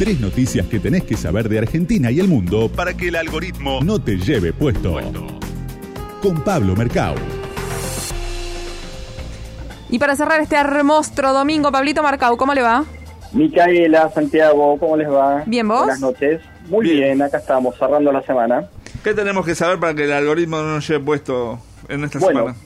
Tres noticias que tenés que saber de Argentina y el mundo para que el algoritmo no te lleve puesto. Con Pablo Mercado. Y para cerrar este hermoso domingo, Pablito Marcau, ¿cómo le va? Micaela, Santiago, ¿cómo les va? Bien, ¿vos? Buenas noches. Muy bien. Bien. acá estamos, cerrando la semana. ¿Qué tenemos que saber para que el algoritmo no nos lleve puesto en esta Bueno, semana?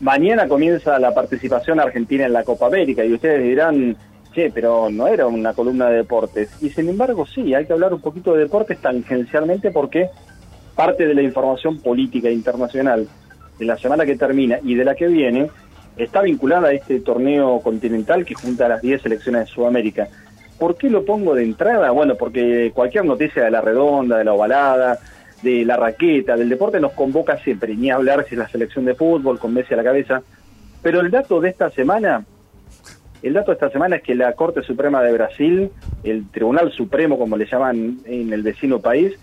mañana comienza la participación argentina en la Copa América y ustedes dirán, che, pero no era una columna de deportes. Y sin embargo, sí, hay que hablar un poquito de deportes tangencialmente porque parte de la información política internacional de la semana que termina y de la que viene está vinculada a este torneo continental que junta a las 10 selecciones de Sudamérica. ¿Por qué lo pongo de entrada? Bueno, porque cualquier noticia de la redonda, de la ovalada, de la raqueta, del deporte nos convoca siempre, ni hablar si es la selección de fútbol con Messi a la cabeza. Pero el dato de esta semana, el dato de esta semana es que la Corte Suprema de Brasil, el Tribunal Supremo como le llaman en el vecino país,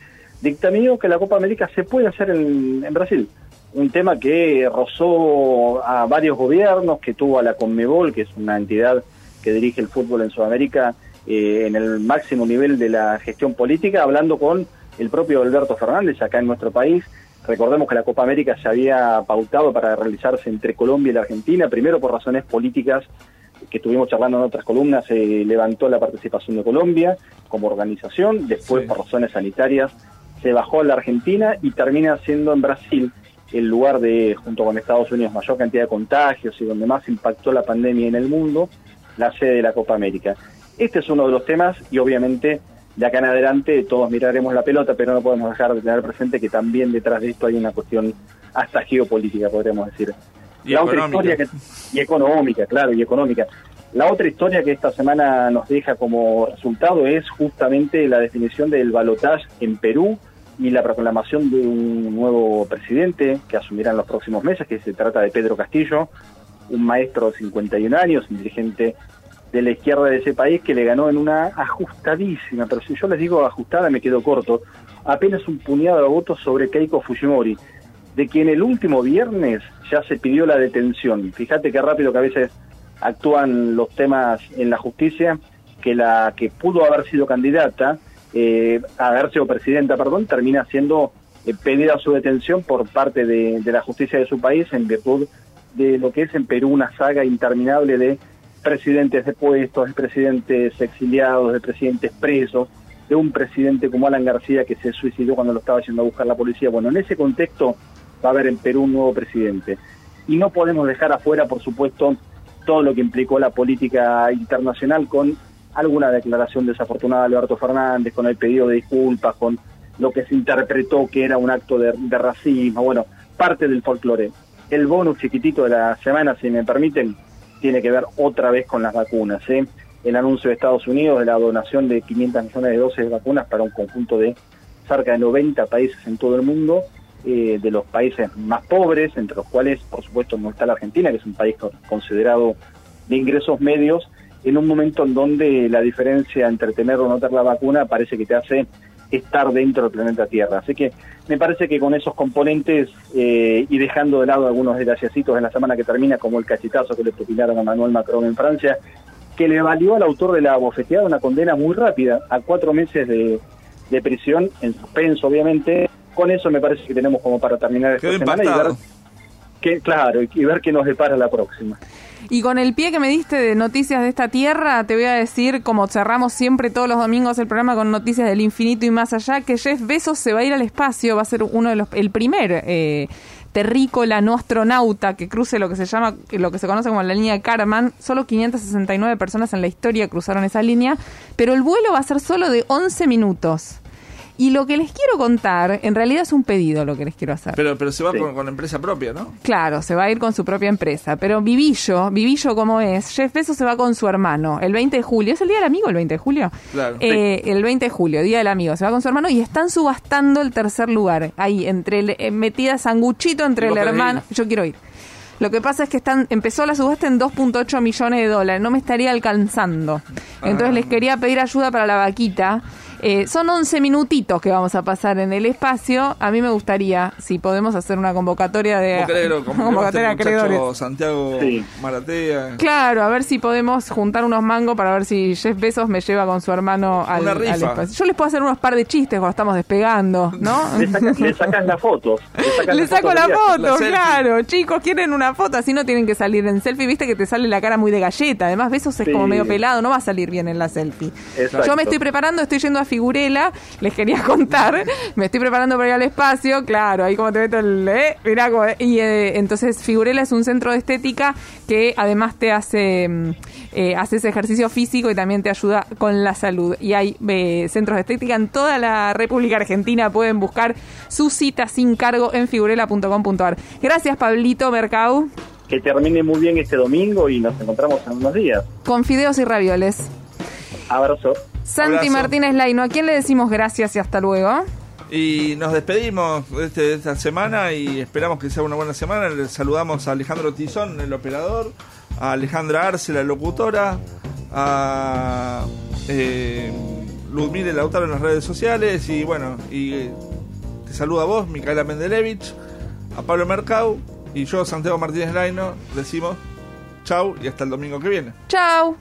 dictaminó que la Copa América se puede hacer en, Brasil. Un tema que rozó a varios gobiernos, que tuvo a la Conmebol, que es una entidad que dirige el fútbol en Sudamérica eh, en el máximo nivel de la gestión política, hablando con el propio Alberto Fernández acá en nuestro país. Recordemos que la Copa América se había pautado para realizarse entre Colombia y la Argentina, primero por razones políticas que estuvimos charlando en otras columnas, se levantó la participación de Colombia como organización, después Sí. por razones sanitarias se bajó a la Argentina y termina siendo en Brasil el lugar de, junto con Estados Unidos, mayor cantidad de contagios y donde más impactó la pandemia en el mundo, la sede de la Copa América. Este es uno de los temas y obviamente de acá en adelante todos miraremos la pelota, pero no podemos dejar de tener presente que también detrás de esto hay una cuestión hasta geopolítica, podríamos decir. Y la otra económica. historia que, y económica, claro, y económica. La otra historia que esta semana nos deja como resultado es justamente la definición del balotaje en Perú y la proclamación de un nuevo presidente que asumirá en los próximos meses, que se trata de Pedro Castillo, un maestro de 51 años, un dirigente de la izquierda de ese país que le ganó en una ajustadísima, pero si yo les digo ajustada me quedo corto, apenas un puñado de votos sobre Keiko Fujimori, de quien el último viernes ya se pidió la detención. Fíjate qué rápido que a veces actúan los temas en la justicia, que la que pudo haber sido candidata, eh, haber sido presidenta, perdón, termina siendo eh, pedida su detención por parte de, de la justicia de su país en virtud de lo que es en Perú una saga interminable de presidentes depuestos, de presidentes exiliados, de presidentes presos, de un presidente como Alan García que se suicidó cuando lo estaba yendo a buscar la policía. Bueno, en ese contexto va a haber en Perú un nuevo presidente. Y no podemos dejar afuera, por supuesto, todo lo que implicó la política internacional con alguna declaración desafortunada de Alberto Fernández, con el pedido de disculpas, con lo que se interpretó que era un acto de, de racismo, bueno, parte del folclore. El bonus chiquitito de la semana, si me permiten, tiene que ver otra vez con las vacunas. ¿eh? El anuncio de Estados Unidos de la donación de 500 millones de dosis de vacunas para un conjunto de cerca de 90 países en todo el mundo, eh, de los países más pobres, entre los cuales, por supuesto, no está la Argentina, que es un país co- considerado de ingresos medios, en un momento en donde la diferencia entre tener o no tener la vacuna parece que te hace estar dentro del planeta Tierra. Así que me parece que con esos componentes eh, y dejando de lado algunos detalleccitos en la semana que termina, como el cachetazo que le propinaron a Manuel Macron en Francia, que le valió al autor de la bofeteada una condena muy rápida, a cuatro meses de prisión, en suspenso obviamente. Con eso me parece que tenemos como para terminar esta Quedó semana y ver que, claro, y, ver qué nos depara la próxima. Y con el pie que me diste de noticias de esta tierra, te voy a decir, como cerramos siempre todos los domingos el programa con noticias del infinito y más allá, que Jeff Bezos se va a ir al espacio, va a ser uno de los, el primer eh, terrícola no astronauta que cruce lo que se llama, lo que se conoce como la línea de. Solo 569 personas en la historia cruzaron esa línea, pero el vuelo va a ser solo de 11 minutos. Y lo que les quiero contar, en realidad es un pedido lo que les quiero hacer. Pero, pero se va Sí. con, con empresa propia, ¿no? Claro, se va a ir con su propia empresa. Pero Vivillo, Vivillo como es, Jeff Bezos se va con su hermano el 20 de julio. ¿Es el Día del Amigo el 20 de julio? Claro. Eh, El 20 de julio, Día del Amigo. Se va con su hermano y están subastando el tercer lugar. Ahí, entre el, eh, metida sanguchito entre ¿Y el hermano. Yo quiero ir. Lo que pasa es que están empezó la subasta en 2.8 millones de dólares. No me estaría alcanzando. Entonces Ah. les quería pedir ayuda para la vaquita. Eh, son 11 minutitos que vamos a pasar en el espacio. A mí me gustaría, si podemos hacer una convocatoria de... ¿Vos querés que lo convoquemos convocatoria de este. Santiago Sí. Maratea. Claro, a ver si podemos juntar unos mangos para ver si Jeff Bezos me lleva con su hermano al, Una al rifa. espacio. Yo les puedo hacer unos par de chistes cuando estamos despegando, ¿no? Le, saca- le sacas la foto. Le, saco la foto, La selfie. claro. Chicos, quieren una foto, así no tienen que salir en selfie. Viste que te sale la cara muy de galleta. Además, Besos es Sí. como medio pelado, no va a salir bien en la selfie. Exacto. Yo me estoy preparando, estoy yendo a Figurela, les quería contar. Me estoy preparando para ir al espacio, claro, ahí como te meto el. Eh, mirá cómo- y eh, entonces, Figurela es un centro de estética que además te hace. mm, eh, haces ejercicio físico y también te ayuda con la salud. Y hay eh, centros de estética en toda la República Argentina. Pueden buscar su cita sin cargo en figurela.com.ar. Gracias, Pablito Mercau. Que termine muy bien este domingo y nos encontramos en unos días. Con fideos y ravioles. Abrazo. Santi Abrazo. Martínez Laino, ¿a quién le decimos gracias y hasta luego? Y nos despedimos de este- de esta semana y esperamos que sea una buena semana. Les saludamos a Alejandro Tizón, el operador, a Alejandra Arce, la locutora, a eh, Ludmila Lautaro en las redes sociales y bueno, y eh, te saluda a vos, Micaela Mendelevich, a Pablo Mercau y yo, Santiago Martínez Laino, decimos chau y hasta el domingo que viene. Chau.